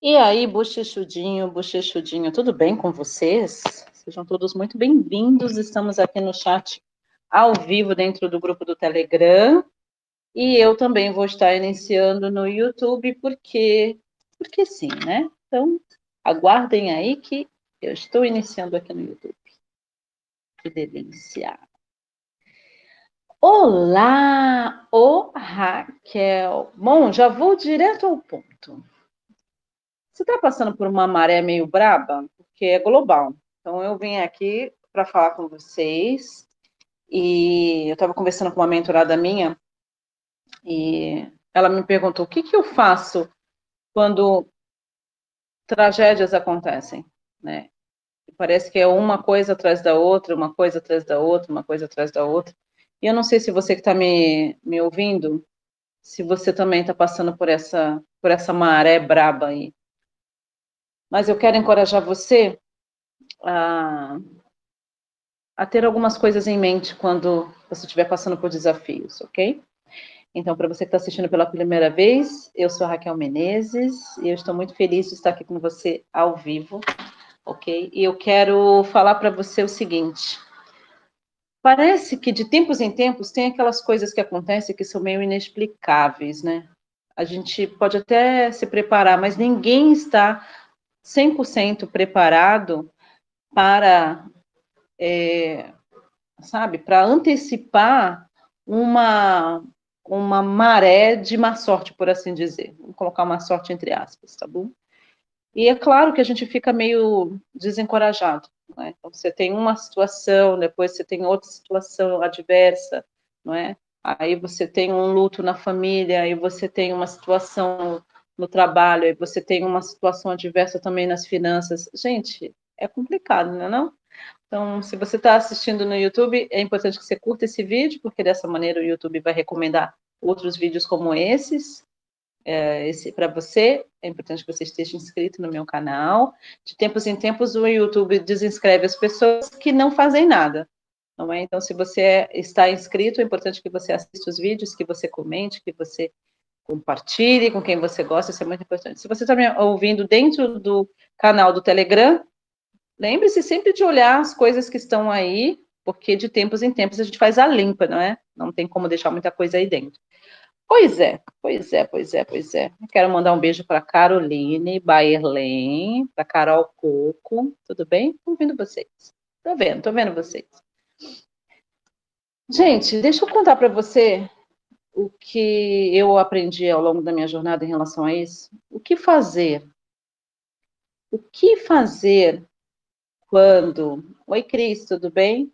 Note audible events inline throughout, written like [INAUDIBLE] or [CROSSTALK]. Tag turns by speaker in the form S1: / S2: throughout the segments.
S1: E aí, bochechudinho, bochechudinho, tudo bem com vocês? Sejam todos muito bem-vindos. Estamos aqui no chat ao vivo dentro do grupo do Telegram. E eu também vou estar iniciando no YouTube, porque, porque sim, né? Então, aguardem aí que eu estou iniciando aqui no YouTube. Que delícia! Olá, ô Raquel. Bom, já vou direto ao ponto. Você está passando por uma maré meio braba? Porque é global. Então, eu vim aqui para falar com vocês. E eu estava conversando com uma mentorada minha. E ela me perguntou: o que, que eu faço quando tragédias acontecem? Né? Parece que é uma coisa atrás da outra, uma coisa atrás da outra, uma coisa atrás da outra. E eu não sei se você que está me, me ouvindo, se você também está passando por essa, por essa maré braba aí. Mas eu quero encorajar você a, a ter algumas coisas em mente quando você estiver passando por desafios, ok? Então, para você que está assistindo pela primeira vez, eu sou a Raquel Menezes e eu estou muito feliz de estar aqui com você ao vivo, ok? E eu quero falar para você o seguinte: parece que de tempos em tempos tem aquelas coisas que acontecem que são meio inexplicáveis, né? A gente pode até se preparar, mas ninguém está 100% preparado para, é, sabe, para antecipar uma, uma maré de má sorte, por assim dizer. Vou colocar uma sorte entre aspas, tá bom? E é claro que a gente fica meio desencorajado. Né? Então, você tem uma situação, depois você tem outra situação adversa, não é? Aí você tem um luto na família, aí você tem uma situação no trabalho, e você tem uma situação adversa também nas finanças. Gente, é complicado, não é não? Então, se você está assistindo no YouTube, é importante que você curta esse vídeo, porque dessa maneira o YouTube vai recomendar outros vídeos como esses é, esse para você. É importante que você esteja inscrito no meu canal. De tempos em tempos, o YouTube desinscreve as pessoas que não fazem nada. Não é? Então, se você está inscrito, é importante que você assista os vídeos, que você comente, que você compartilhe com quem você gosta, isso é muito importante. Se você está me ouvindo dentro do canal do Telegram, lembre-se sempre de olhar as coisas que estão aí, porque de tempos em tempos a gente faz a limpa, não é? Não tem como deixar muita coisa aí dentro. Pois é, pois é, pois é, pois é. quero mandar um beijo para Caroline Baerlen, para Carol Coco, tudo bem? Estou ouvindo vocês. Estou vendo, estou vendo vocês. Gente, deixa eu contar para você o que eu aprendi ao longo da minha jornada em relação a isso. O que fazer? O que fazer quando. Oi, Cris, tudo bem?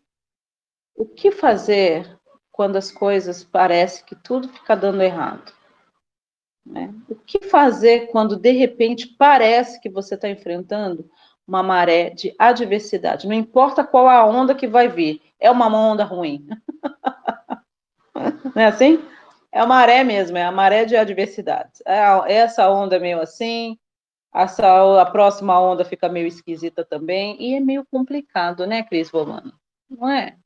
S1: O que fazer quando as coisas parecem que tudo fica dando errado? Né? O que fazer quando de repente parece que você está enfrentando uma maré de adversidade? Não importa qual a onda que vai vir, é uma onda ruim. [LAUGHS] Não é assim? É a maré mesmo, é a maré de adversidades. É essa onda é meio assim, essa, a próxima onda fica meio esquisita também, e é meio complicado, né, Cris Romano? Não é?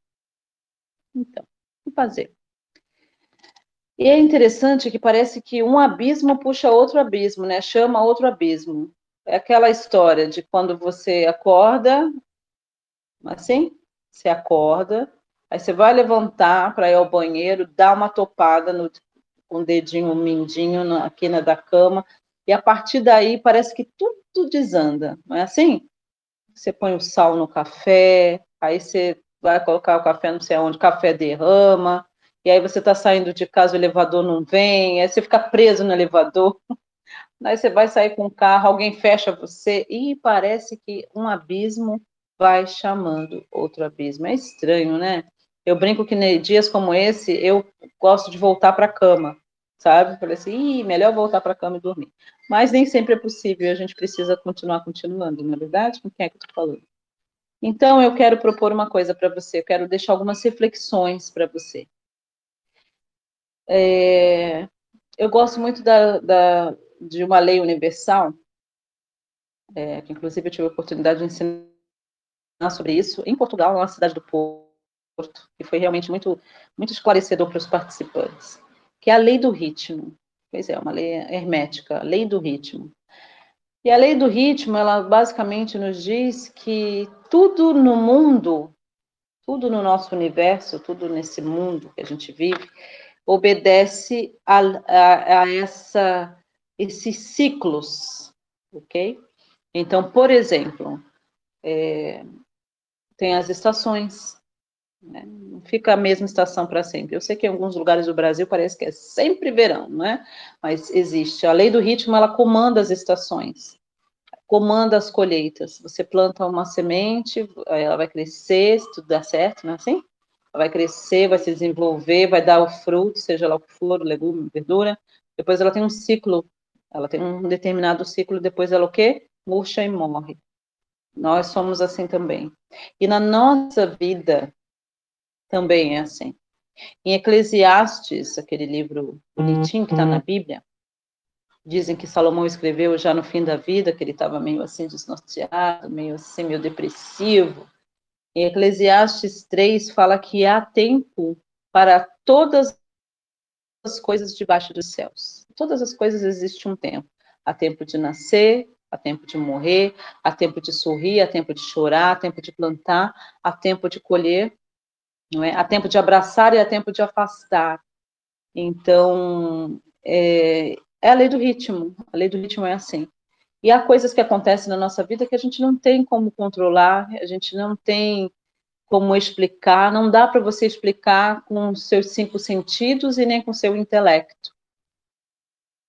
S1: Então, o que fazer? E é interessante que parece que um abismo puxa outro abismo, né? Chama outro abismo. É aquela história de quando você acorda, assim, você acorda, Aí você vai levantar para ir ao banheiro, dá uma topada no, com o dedinho mindinho na quina da cama, e a partir daí parece que tudo desanda, não é assim? Você põe o sal no café, aí você vai colocar o café não sei aonde, café derrama, e aí você está saindo de casa, o elevador não vem, aí você fica preso no elevador, [LAUGHS] aí você vai sair com o carro, alguém fecha você, e parece que um abismo vai chamando outro abismo. É estranho, né? Eu brinco que em dias como esse, eu gosto de voltar para a cama, sabe? Falei assim, melhor voltar para a cama e dormir. Mas nem sempre é possível, a gente precisa continuar continuando, não é verdade? Com quem é que eu estou falando? Então, eu quero propor uma coisa para você, eu quero deixar algumas reflexões para você. É, eu gosto muito da, da, de uma lei universal, é, que inclusive eu tive a oportunidade de ensinar sobre isso em Portugal, na cidade do Que foi realmente muito, muito esclarecedor para os participantes, que é a lei do ritmo. Pois é, uma lei hermética, a lei do ritmo. E a lei do ritmo, ela basicamente nos diz que tudo no mundo, tudo no nosso universo, tudo nesse mundo que a gente vive, obedece a, a, a essa, esses ciclos, ok? Então, por exemplo, é, tem as estações, né? Não fica a mesma estação para sempre. Eu sei que em alguns lugares do Brasil parece que é sempre verão, né? Mas existe. A lei do ritmo, ela comanda as estações, comanda as colheitas. Você planta uma semente, ela vai crescer, se tudo der certo, não é assim? Ela vai crescer, vai se desenvolver, vai dar o fruto, seja lá o que for, legume, verdura. Depois ela tem um ciclo, ela tem um determinado ciclo, depois ela o quê? Murcha e morre. Nós somos assim também. E na nossa vida, também é assim. Em Eclesiastes, aquele livro bonitinho que está na Bíblia, dizem que Salomão escreveu já no fim da vida, que ele estava meio assim desnorteado, meio assim, meio depressivo. Em Eclesiastes 3 fala que há tempo para todas as coisas debaixo dos céus. Todas as coisas existe um tempo. Há tempo de nascer, há tempo de morrer, há tempo de sorrir, há tempo de chorar, há tempo de plantar, há tempo de colher, não é? Há tempo de abraçar e há tempo de afastar. Então, é, é a lei do ritmo. A lei do ritmo é assim. E há coisas que acontecem na nossa vida que a gente não tem como controlar, a gente não tem como explicar, não dá para você explicar com seus cinco sentidos e nem com seu intelecto.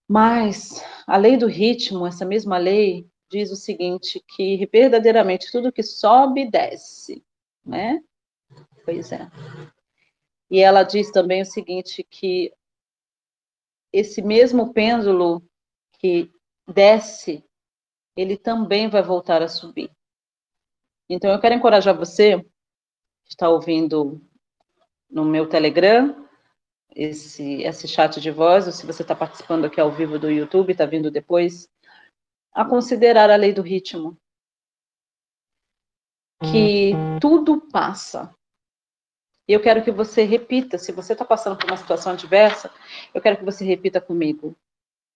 S1: Mas a lei do ritmo, essa mesma lei, diz o seguinte, que verdadeiramente tudo que sobe, desce, né? Pois é. E ela diz também o seguinte, que esse mesmo pêndulo que desce, ele também vai voltar a subir. Então, eu quero encorajar você, que está ouvindo no meu Telegram, esse, esse chat de voz, ou se você está participando aqui ao vivo do YouTube, está vindo depois, a considerar a lei do ritmo. Que tudo passa. E eu quero que você repita, se você está passando por uma situação adversa, eu quero que você repita comigo.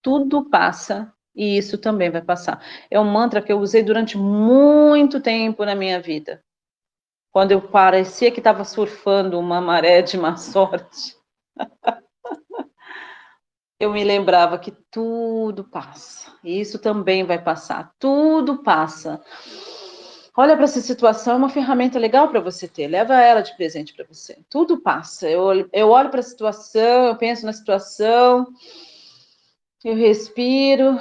S1: Tudo passa e isso também vai passar. É um mantra que eu usei durante muito tempo na minha vida. Quando eu parecia que estava surfando uma maré de má sorte, [LAUGHS] eu me lembrava que tudo passa. E isso também vai passar. Tudo passa. Olha para essa situação, é uma ferramenta legal para você ter. Leva ela de presente para você. Tudo passa. Eu, eu olho para a situação, eu penso na situação, eu respiro,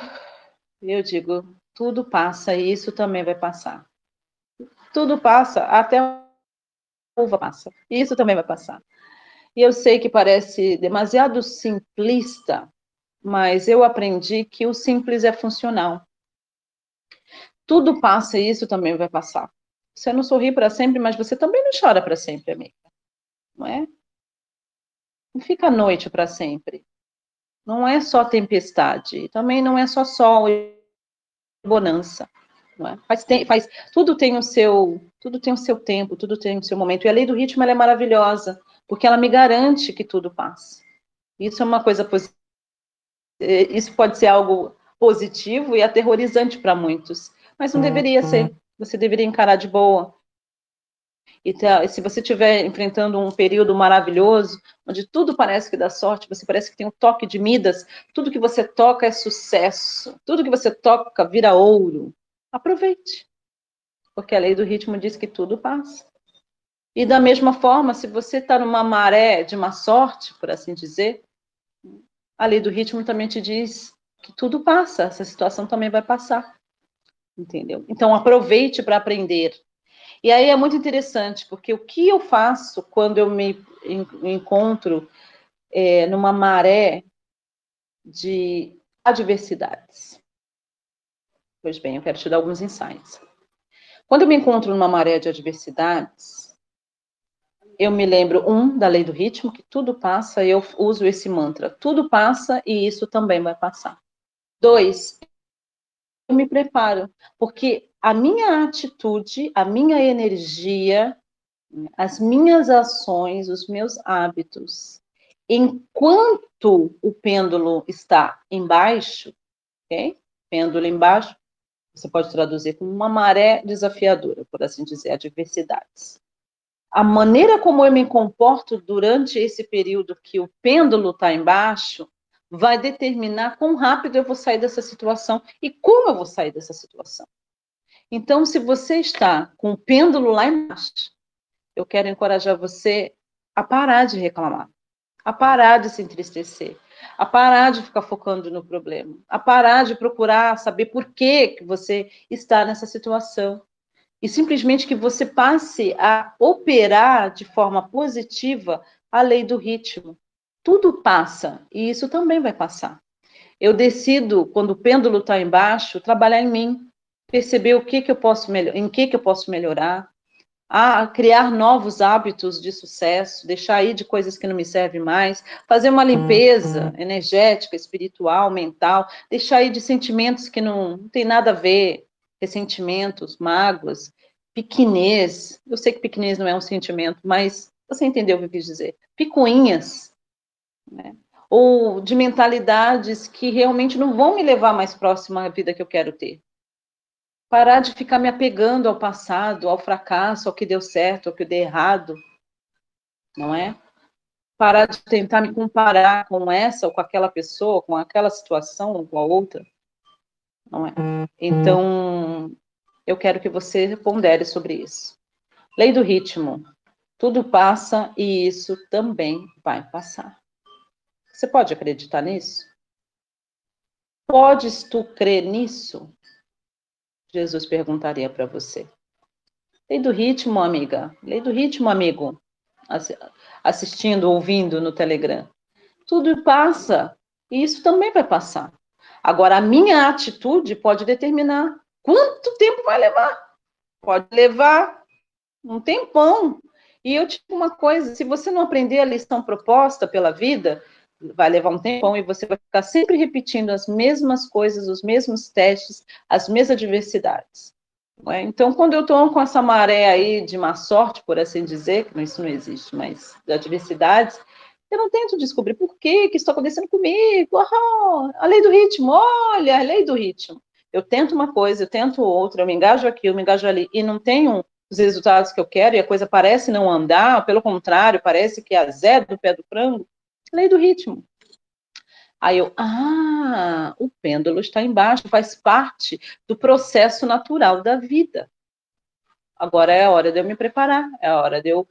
S1: eu digo, tudo passa e isso também vai passar. Tudo passa, até a uva passa. Isso também vai passar. E eu sei que parece demasiado simplista, mas eu aprendi que o simples é funcional. Tudo passa e isso também vai passar. Você não sorri para sempre, mas você também não chora para sempre, amiga. Não é? Não fica à noite para sempre. Não é só tempestade, também não é só sol e bonança. Não é? faz, tem, faz, tudo tem o seu, tudo tem o seu tempo, tudo tem o seu momento. E a lei do ritmo é maravilhosa, porque ela me garante que tudo passa. Isso é uma coisa positiva. Isso pode ser algo positivo e aterrorizante para muitos mas não deveria ser. Uhum. Você deveria encarar de boa. E tá, se você estiver enfrentando um período maravilhoso, onde tudo parece que dá sorte, você parece que tem um toque de Midas, tudo que você toca é sucesso, tudo que você toca vira ouro. Aproveite, porque a lei do ritmo diz que tudo passa. E da mesma forma, se você está numa maré de má sorte, por assim dizer, a lei do ritmo também te diz que tudo passa, essa situação também vai passar entendeu? Então aproveite para aprender. E aí é muito interessante, porque o que eu faço quando eu me encontro é, numa maré de adversidades? Pois bem, eu quero te dar alguns insights. Quando eu me encontro numa maré de adversidades, eu me lembro, um, da lei do ritmo, que tudo passa, e eu uso esse mantra: tudo passa e isso também vai passar. Dois, eu me preparo, porque a minha atitude, a minha energia, as minhas ações, os meus hábitos, enquanto o pêndulo está embaixo, ok? Pêndulo embaixo, Você pode traduzir como uma maré desafiadora, por assim dizer, adversidades. A maneira como eu me comporto durante esse período que o pêndulo está embaixo vai determinar quão rápido eu vou sair dessa situação e como eu vou sair dessa situação. Então, se você está com o pêndulo lá embaixo, eu quero encorajar você a parar de reclamar, a parar de se entristecer, a parar de ficar focando no problema, a parar de procurar saber por que, que você está nessa situação. E simplesmente que você passe a operar de forma positiva a lei do ritmo. Tudo passa, e isso também vai passar. Eu decido, quando o pêndulo está embaixo, trabalhar em mim, perceber o que, que eu posso em que, que eu posso melhorar, a criar novos hábitos de sucesso, deixar aí de coisas que não me servem mais, fazer uma limpeza uhum. energética, espiritual, mental, deixar aí de sentimentos que não, não tem nada a ver, ressentimentos, mágoas, pequenez. Eu sei que pequenez não é um sentimento, mas você entendeu o que eu quis dizer. Picuinhas, né? ou de mentalidades que realmente não vão me levar mais próximo à vida que eu quero ter. Parar de ficar me apegando ao passado, ao fracasso, ao que deu certo, ao que deu errado, não é? Parar de tentar me comparar com essa ou com aquela pessoa, com aquela situação ou com a outra, não é? Uhum. Então, eu quero que você pondere sobre isso. Lei do ritmo. Tudo passa e isso também vai passar. Você pode acreditar nisso? Podes tu crer nisso? Jesus perguntaria para você. Lei do ritmo, amiga. Lei do ritmo, amigo. Assistindo, ouvindo no Telegram. Tudo passa. E isso também vai passar. Agora, a minha atitude pode determinar quanto tempo vai levar. Pode levar um tempão. E eu digo uma coisa: se você não aprender a lição proposta pela vida, vai levar um tempão e você vai ficar sempre repetindo as mesmas coisas, os mesmos testes, as mesmas adversidades. É? Então, quando eu estou com essa maré aí de má sorte, por assim dizer, que isso não existe, mas de adversidades, eu não tento descobrir por que que está acontecendo comigo, oh, a lei do ritmo, olha, a lei do ritmo. Eu tento uma coisa, eu tento outra, eu me engajo aqui, eu me engajo ali, e não tenho os resultados que eu quero, e a coisa parece não andar, pelo contrário, parece que é a zero do pé do frango, lei do ritmo. Aí eu, ah, o pêndulo está embaixo, faz parte do processo natural da vida. Agora é a hora de eu me preparar, é a hora de eu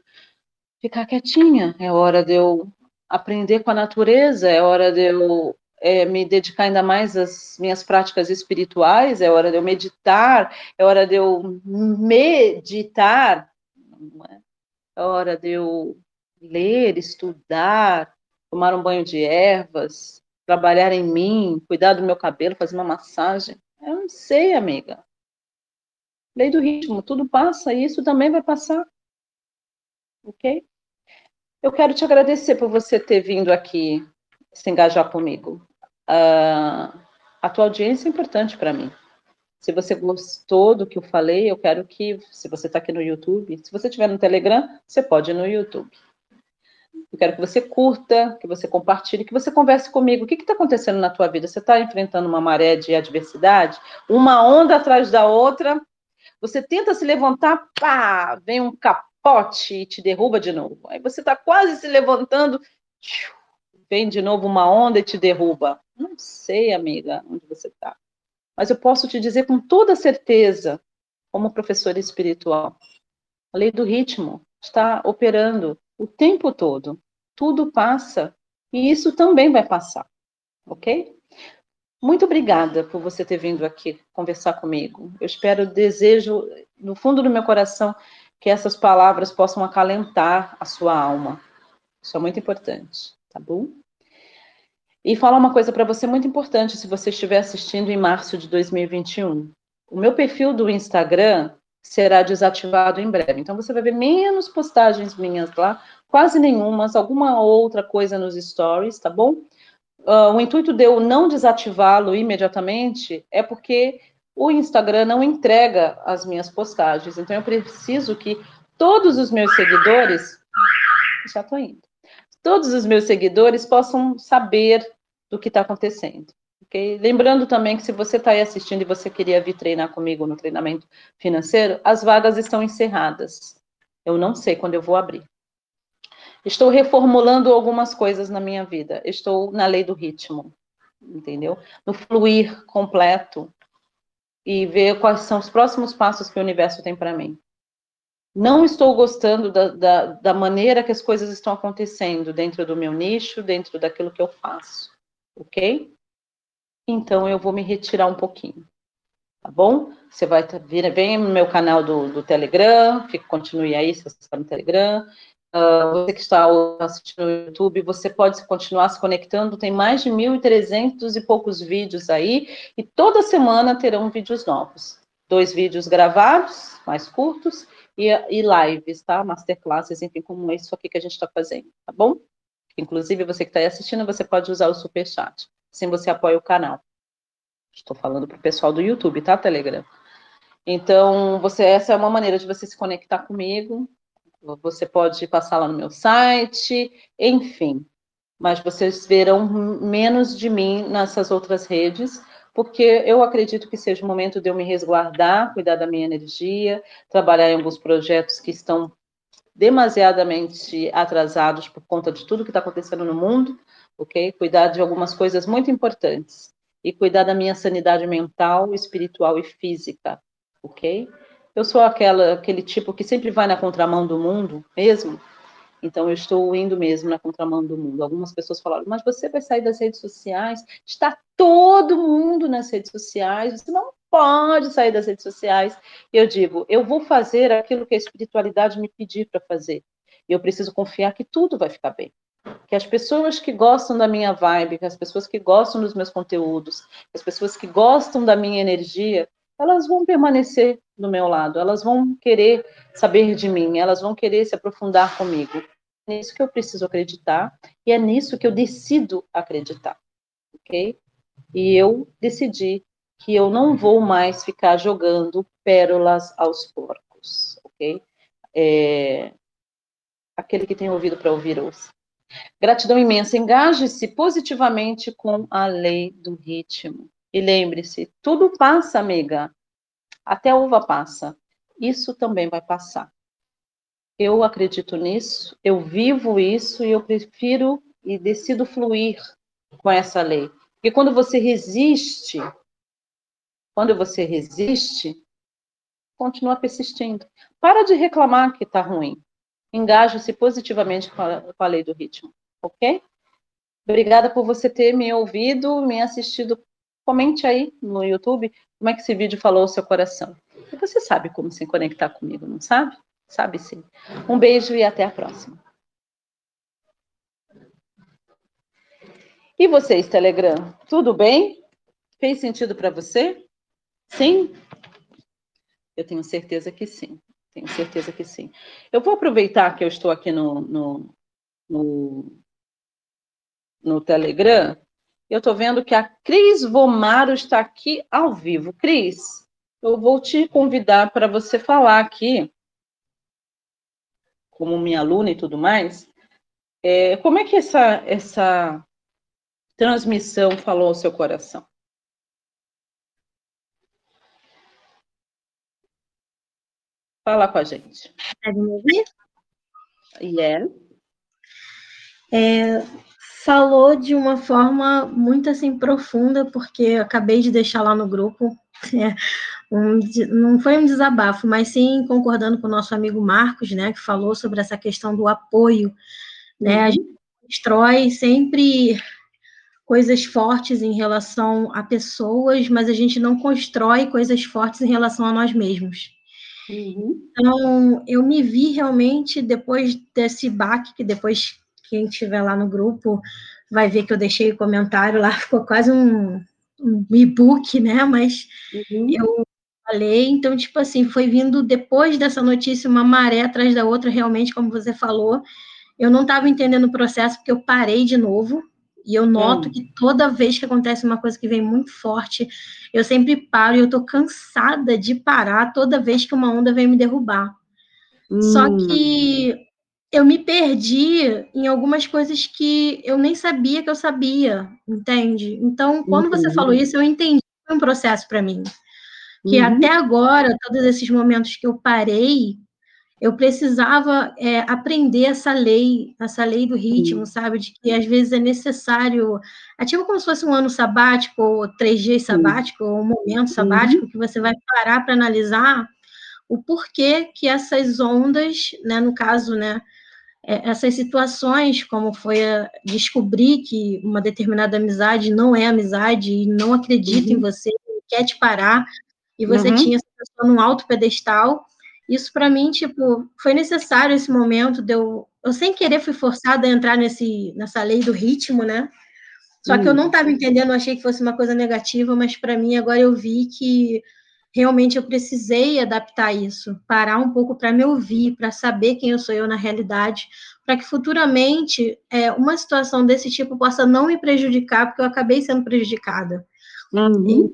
S1: ficar quietinha, é a hora de eu aprender com a natureza, é a hora de eu é, me dedicar ainda mais às minhas práticas espirituais, é hora de eu meditar, é hora de eu meditar, é? é hora de eu ler, estudar, tomar um banho de ervas, trabalhar em mim, cuidar do meu cabelo, fazer uma massagem. Eu não sei, amiga. Lei do ritmo, tudo passa e isso também vai passar. Ok? Eu quero te agradecer por você ter vindo aqui se engajar comigo. Uh, a tua audiência é importante para mim. Se você gostou do que eu falei, eu quero que, se você está aqui no YouTube, se você estiver no Telegram, você pode ir no YouTube. Eu quero que você curta, que você compartilhe, que você converse comigo. O que está acontecendo na tua vida? Você está enfrentando uma maré de adversidade? Uma onda atrás da outra? Você tenta se levantar, pá, vem um capote e te derruba de novo. Aí você está quase se levantando, vem de novo uma onda e te derruba. Não sei, amiga, onde você está. Mas eu posso te dizer com toda certeza, como professora espiritual, a lei do ritmo está operando o tempo todo. Tudo passa e isso também vai passar, ok? Muito obrigada por você ter vindo aqui conversar comigo. Eu espero, desejo, no fundo do meu coração, que essas palavras possam acalentar a sua alma. Isso é muito importante, tá bom? E falar uma coisa para você muito importante se você estiver assistindo em março de 2021. O meu perfil do Instagram será desativado em breve. Então você vai ver menos postagens minhas lá, quase nenhumas, alguma outra coisa nos stories, tá bom? Uh, o intuito de eu não desativá-lo imediatamente é porque o Instagram não entrega as minhas postagens. Então eu preciso que todos os meus seguidores já tô indo. Todos os meus seguidores possam saber do que está acontecendo. Lembrando também que se você está aí assistindo e você queria vir treinar comigo no treinamento financeiro, as vagas estão encerradas. Eu não sei quando eu vou abrir. Estou reformulando algumas coisas na minha vida. Estou na lei do ritmo, entendeu? No fluir completo e ver quais são os próximos passos que o universo tem para mim. Não estou gostando da, da, da maneira que as coisas estão acontecendo dentro do meu nicho, dentro daquilo que eu faço, ok? Então eu vou me retirar um pouquinho, tá bom? Você vai vir, vem no meu canal do, do Telegram, continue aí se você está no Telegram. Uh, você que está assistindo no YouTube, você pode continuar se conectando, tem mais de 1.300 e poucos vídeos aí, e toda semana terão vídeos novos. Dois vídeos gravados, mais curtos, e, e lives, tá? Masterclasses, enfim, como isso aqui que a gente está fazendo, tá bom? Inclusive, você que está aí assistindo, você pode usar o Superchat, assim você apoia o canal. Estou falando para o pessoal do YouTube, tá, Telegram? Então, você, essa é uma maneira de você se conectar comigo. Você pode passar lá no meu site, enfim. Mas vocês verão menos de mim nessas outras redes, porque eu acredito que seja o momento de eu me resguardar, cuidar da minha energia, trabalhar em alguns projetos que estão demasiadamente atrasados por conta de tudo que está acontecendo no mundo, ok? Cuidar de algumas coisas muito importantes e cuidar da minha sanidade mental, espiritual e física, ok? Eu sou aquela, aquele tipo que sempre vai na contramão do mundo mesmo, então, eu estou indo mesmo na contramão do mundo. Algumas pessoas falaram, mas você vai sair das redes sociais? Está todo mundo nas redes sociais, você não pode sair das redes sociais. Eu digo, eu vou fazer aquilo que a espiritualidade me pedir para fazer. E eu preciso confiar que tudo vai ficar bem. Que as pessoas que gostam da minha vibe, que as pessoas que gostam dos meus conteúdos, as pessoas que gostam da minha energia, elas vão permanecer do meu lado, elas vão querer saber de mim, elas vão querer se aprofundar comigo. É nisso que eu preciso acreditar e é nisso que eu decido acreditar, ok? E eu decidi que eu não vou mais ficar jogando pérolas aos porcos, ok? É... Aquele que tem ouvido para ouvir, ouça. Gratidão imensa. Engaje-se positivamente com a lei do ritmo. E lembre-se, tudo passa, amiga. Até a uva passa. Isso também vai passar. Eu acredito nisso, eu vivo isso e eu prefiro e decido fluir com essa lei. Porque quando você resiste, quando você resiste, continua persistindo. Para de reclamar que está ruim. Engaje-se positivamente com a, com a lei do ritmo, ok? Obrigada por você ter me ouvido, me assistido Comente aí no YouTube como é que esse vídeo falou ao seu coração. E você sabe como se conectar comigo, não sabe? Sabe sim. Um beijo e até a próxima. E vocês, Telegram, tudo bem? Fez sentido para você? Sim? Eu tenho certeza que sim. Tenho certeza que sim. Eu vou aproveitar que eu estou aqui no, no, no, no Telegram eu estou vendo que a Cris Vomaro está aqui ao vivo. Cris, eu vou te convidar para você falar aqui, como minha aluna e tudo mais, é, como é que essa, essa transmissão falou ao seu coração? Fala com a gente.
S2: Pode me ouvir?
S1: Yeah.
S2: É, falou de uma forma muito assim profunda, porque eu acabei de deixar lá no grupo. [LAUGHS] É, um, não foi um desabafo, mas sim concordando com o nosso amigo Marcos, né, que falou sobre essa questão do apoio. Né, uhum. A gente constrói sempre coisas fortes em relação a pessoas, mas a gente não constrói coisas fortes em relação a nós mesmos. Uhum. Então, eu me vi realmente depois desse baque, que depois quem estiver lá no grupo vai ver que eu deixei o comentário lá, [LAUGHS] ficou quase um, um e-book, né? Mas uhum. eu falei, então, tipo assim, foi vindo depois dessa notícia uma maré atrás da outra, realmente, como você falou. Eu não estava entendendo o processo, porque eu parei de novo, e eu noto uhum. que toda vez que acontece uma coisa que vem muito forte, eu sempre paro e eu tô cansada de parar toda vez que uma onda vem me derrubar. Só hum. que eu me perdi em algumas coisas que eu nem sabia que eu sabia, entende? Então, quando uhum. você falou isso, eu entendi foi um processo para mim. Que uhum. até agora, todos esses momentos que eu parei, eu precisava é, aprender essa lei, essa lei do ritmo, sabe? De que às vezes é necessário. É tipo como se fosse um ano sabático, ou três dias sabático, ou um momento sabático, uhum. que você vai parar para analisar o porquê que essas ondas, né, no caso, né, é, essas situações, como foi descobrir que uma determinada amizade não é amizade e não acredita uhum. em você, quer te parar, e você uhum. tinha essa pessoa num alto pedestal. Isso, para mim, tipo, foi necessário esse momento de eu. Eu, sem querer, fui forçada a entrar nesse, nessa lei do ritmo, né? Só que eu não estava entendendo, eu achei que fosse uma coisa negativa, mas para mim agora eu vi que realmente eu precisei adaptar isso, parar um pouco para me ouvir, para saber quem eu sou eu na realidade, para que futuramente é, uma situação desse tipo possa não me prejudicar, porque eu acabei sendo prejudicada. Uhum.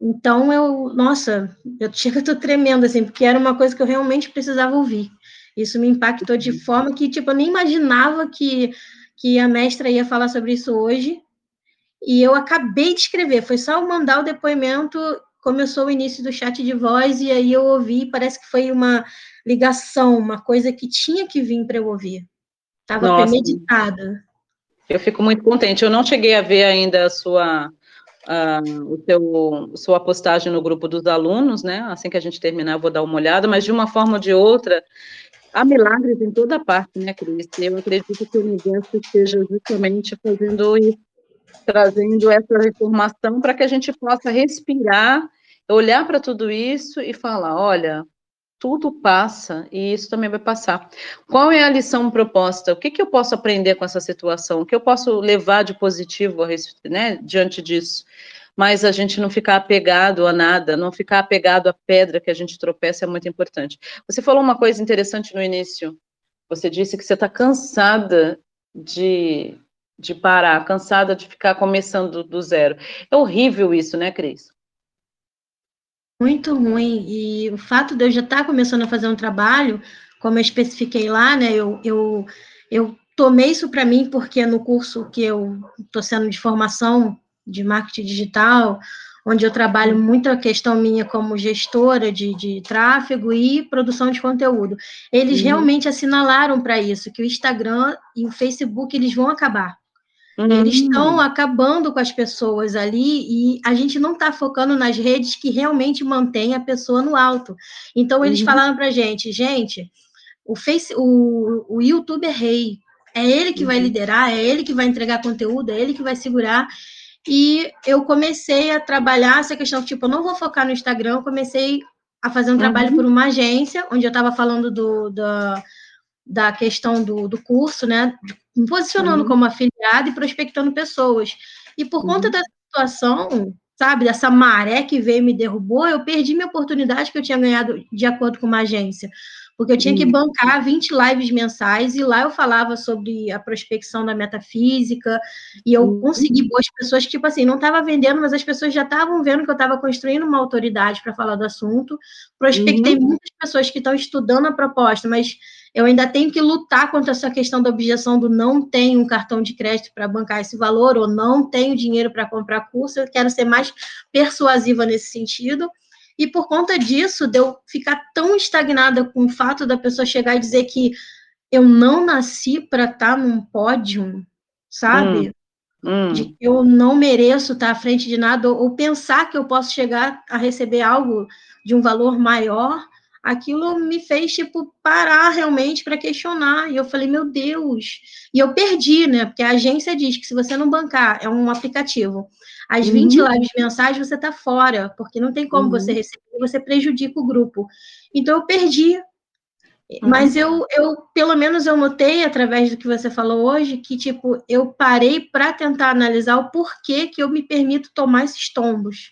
S2: Então eu, nossa, eu chega, [LAUGHS] tô tremendo assim, porque era uma coisa que eu realmente precisava ouvir. Isso me impactou de forma que, tipo, eu nem imaginava que, que a mestra ia falar sobre isso hoje. E eu acabei de escrever, foi só eu mandar o depoimento começou o início do chat de voz e aí eu ouvi, parece que foi uma ligação, uma coisa que tinha que vir para eu ouvir. Estava premeditada.
S1: Eu fico muito contente. Eu não cheguei a ver ainda a sua, uh, o seu, sua postagem no grupo dos alunos, né? Assim que a gente terminar, eu vou dar uma olhada, mas de uma forma ou de outra, há milagres em toda parte, né, Cris? Eu acredito que o universo esteja justamente fazendo isso trazendo essa informação para que a gente possa respirar, olhar para tudo isso e falar: olha, tudo passa e isso também vai passar. Qual é a lição proposta? O que, que eu posso aprender com essa situação? O que eu posso levar de positivo né, diante disso? Mas a gente não ficar apegado a nada, não ficar apegado à pedra que a gente tropeça é muito importante. Você falou uma coisa interessante no início. Você disse que você está cansada de de parar, cansada de ficar começando do zero. É horrível isso, né, Cris?
S2: Muito ruim. E o fato de eu já estar começando a fazer um trabalho, como eu especifiquei lá, né, eu, eu, eu tomei isso para mim porque no curso que eu estou sendo de formação de marketing digital, onde eu trabalho muito a questão minha como gestora de, de tráfego e produção de conteúdo. Eles uhum. realmente assinalaram para isso, que o Instagram e o Facebook eles vão acabar. Uhum. Eles estão acabando com as pessoas ali e a gente não está focando nas redes que realmente mantém a pessoa no alto. Então, eles uhum. falaram para gente, gente, o, face, o, o YouTube é rei, é ele que uhum. vai liderar, é ele que vai entregar conteúdo, é ele que vai segurar. E eu comecei a trabalhar essa questão, tipo, eu não vou focar no Instagram, eu comecei a fazer um trabalho uhum. por uma agência, onde eu estava falando do, do, da questão do, do curso, né? Me posicionando uhum. como afiliada e prospectando pessoas. E por uhum. conta da situação, sabe, dessa maré que veio e me derrubou, eu perdi minha oportunidade que eu tinha ganhado de acordo com uma agência. Porque eu tinha que uhum. bancar 20 lives mensais e lá eu falava sobre a prospecção da metafísica e eu uhum. consegui boas pessoas, tipo assim, não estava vendendo, mas as pessoas já estavam vendo que eu estava construindo uma autoridade para falar do assunto. Prospectei uhum. muitas pessoas que estão estudando a proposta, mas eu ainda tenho que lutar contra essa questão da objeção do não tenho um cartão de crédito para bancar esse valor, ou não tenho dinheiro para comprar curso, eu quero ser mais persuasiva nesse sentido. E por conta disso, de eu ficar tão estagnada com o fato da pessoa chegar e dizer que eu não nasci para estar tá num pódio, sabe? Hum, hum. De que eu não mereço estar tá à frente de nada, ou pensar que eu posso chegar a receber algo de um valor maior aquilo me fez, tipo, parar realmente para questionar. E eu falei, meu Deus. E eu perdi, né? Porque a agência diz que se você não bancar, é um aplicativo, as 20 uhum. lives mensais você está fora, porque não tem como uhum. você receber, você prejudica o grupo. Então eu perdi. Uhum. Mas eu, eu, pelo menos eu notei, através do que você falou hoje, que, tipo, eu parei para tentar analisar o porquê que eu me permito tomar esses tombos.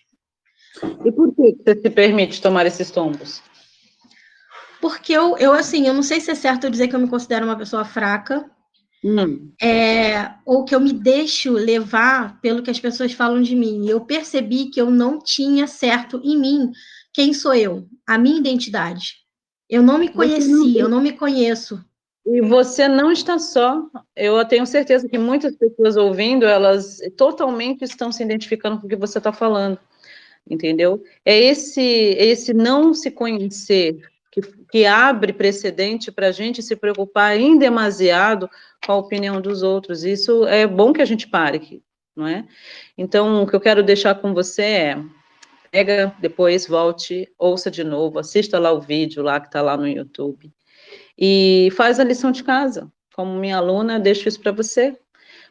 S1: E por que você se permite tomar esses tombos?
S2: Porque eu, eu, assim, eu não sei se é certo eu dizer que eu me considero uma pessoa fraca, hum. é, ou que eu me deixo levar pelo que as pessoas falam de mim. Eu percebi que eu não tinha certo em mim quem sou eu, a minha identidade. Eu não me conheci, não eu não me conheço.
S1: E você não está só. Eu tenho certeza que muitas pessoas ouvindo, elas totalmente estão se identificando com o que você está falando. Entendeu? É esse, é esse não se conhecer que, que abre precedente para a gente se preocupar em demasiado com a opinião dos outros. Isso é bom que a gente pare, não é? Então, o que eu quero deixar com você é pega, depois volte, ouça de novo, assista lá o vídeo lá que está lá no YouTube e faz a lição de casa. Como minha aluna, deixo isso para você.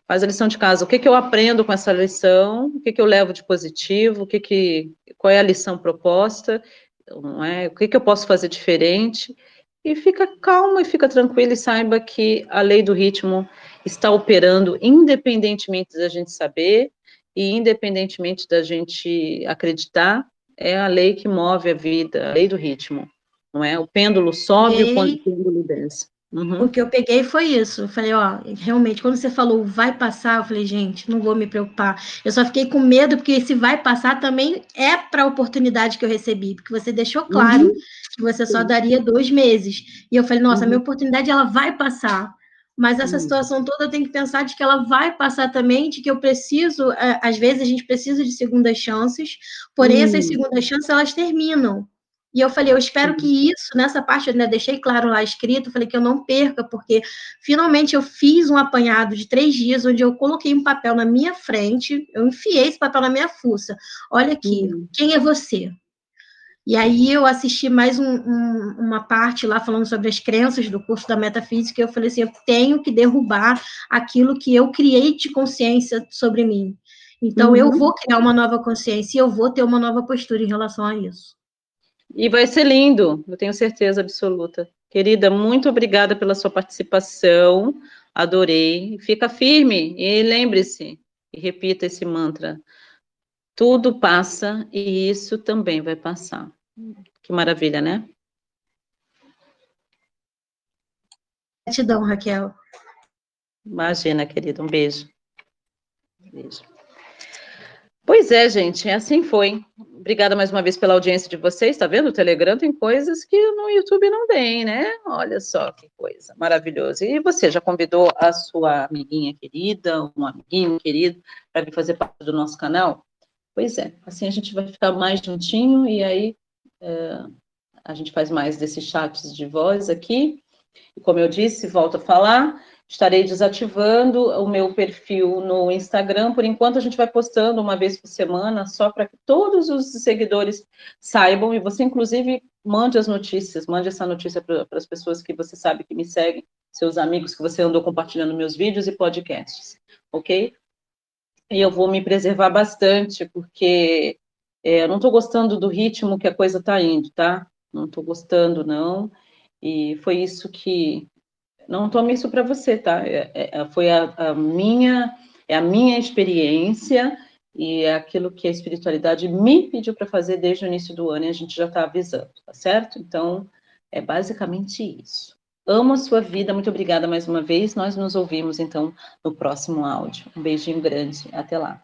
S1: Faz a lição de casa. O que, que eu aprendo com essa lição? O que, que eu levo de positivo? O que que, qual é a lição proposta? Não é? O que, que eu posso fazer diferente? E fica calma e fica tranquila e saiba que a lei do ritmo está operando independentemente da gente saber e independentemente da gente acreditar, é a lei que move a vida, a lei do ritmo não é? O pêndulo sobe, e... o pêndulo desce.
S2: Uhum. O que eu peguei foi isso. Eu falei, ó, realmente, quando você falou vai passar, eu falei, gente, não vou me preocupar. Eu só fiquei com medo, porque esse vai passar também é para a oportunidade que eu recebi, porque você deixou claro uhum. que você só daria dois meses. E eu falei, nossa, uhum. minha oportunidade ela vai passar. Mas essa uhum. situação toda eu tenho que pensar de que ela vai passar também, de que eu preciso, é, às vezes a gente precisa de segundas chances, porém essas uhum. segundas chances elas terminam. E eu falei, eu espero que isso, nessa parte, eu né, deixei claro lá escrito, falei que eu não perca, porque finalmente eu fiz um apanhado de três dias, onde eu coloquei um papel na minha frente, eu enfiei esse papel na minha fuça. Olha aqui, uhum. quem é você? E aí eu assisti mais um, um, uma parte lá falando sobre as crenças do curso da metafísica, e eu falei assim, eu tenho que derrubar aquilo que eu criei de consciência sobre mim. Então, uhum. eu vou criar uma nova consciência e eu vou ter uma nova postura em relação a isso.
S1: E vai ser lindo, eu tenho certeza absoluta. Querida, muito obrigada pela sua participação, adorei. Fica firme e lembre-se, e repita esse mantra: tudo passa e isso também vai passar. Que maravilha, né?
S2: Gratidão, Raquel.
S1: Imagina, querida, um beijo. Beijo. Pois é, gente, assim foi. Obrigada mais uma vez pela audiência de vocês. Está vendo? O Telegram tem coisas que no YouTube não tem, né? Olha só que coisa maravilhosa. E você já convidou a sua amiguinha querida, um amiguinho querido, para vir fazer parte do nosso canal? Pois é, assim a gente vai ficar mais juntinho e aí é, a gente faz mais desses chats de voz aqui. E como eu disse, volto a falar, Estarei desativando o meu perfil no Instagram. Por enquanto, a gente vai postando uma vez por semana, só para que todos os seguidores saibam. E você, inclusive, mande as notícias, mande essa notícia para as pessoas que você sabe que me seguem, seus amigos que você andou compartilhando meus vídeos e podcasts, ok? E eu vou me preservar bastante, porque é, eu não estou gostando do ritmo que a coisa está indo, tá? Não estou gostando, não. E foi isso que não tome isso para você, tá? É, é, foi a, a, minha, é a minha experiência e é aquilo que a espiritualidade me pediu para fazer desde o início do ano e a gente já está avisando, tá certo? Então, é basicamente isso. Amo a sua vida, muito obrigada mais uma vez. Nós nos ouvimos então no próximo áudio. Um beijinho grande, até lá.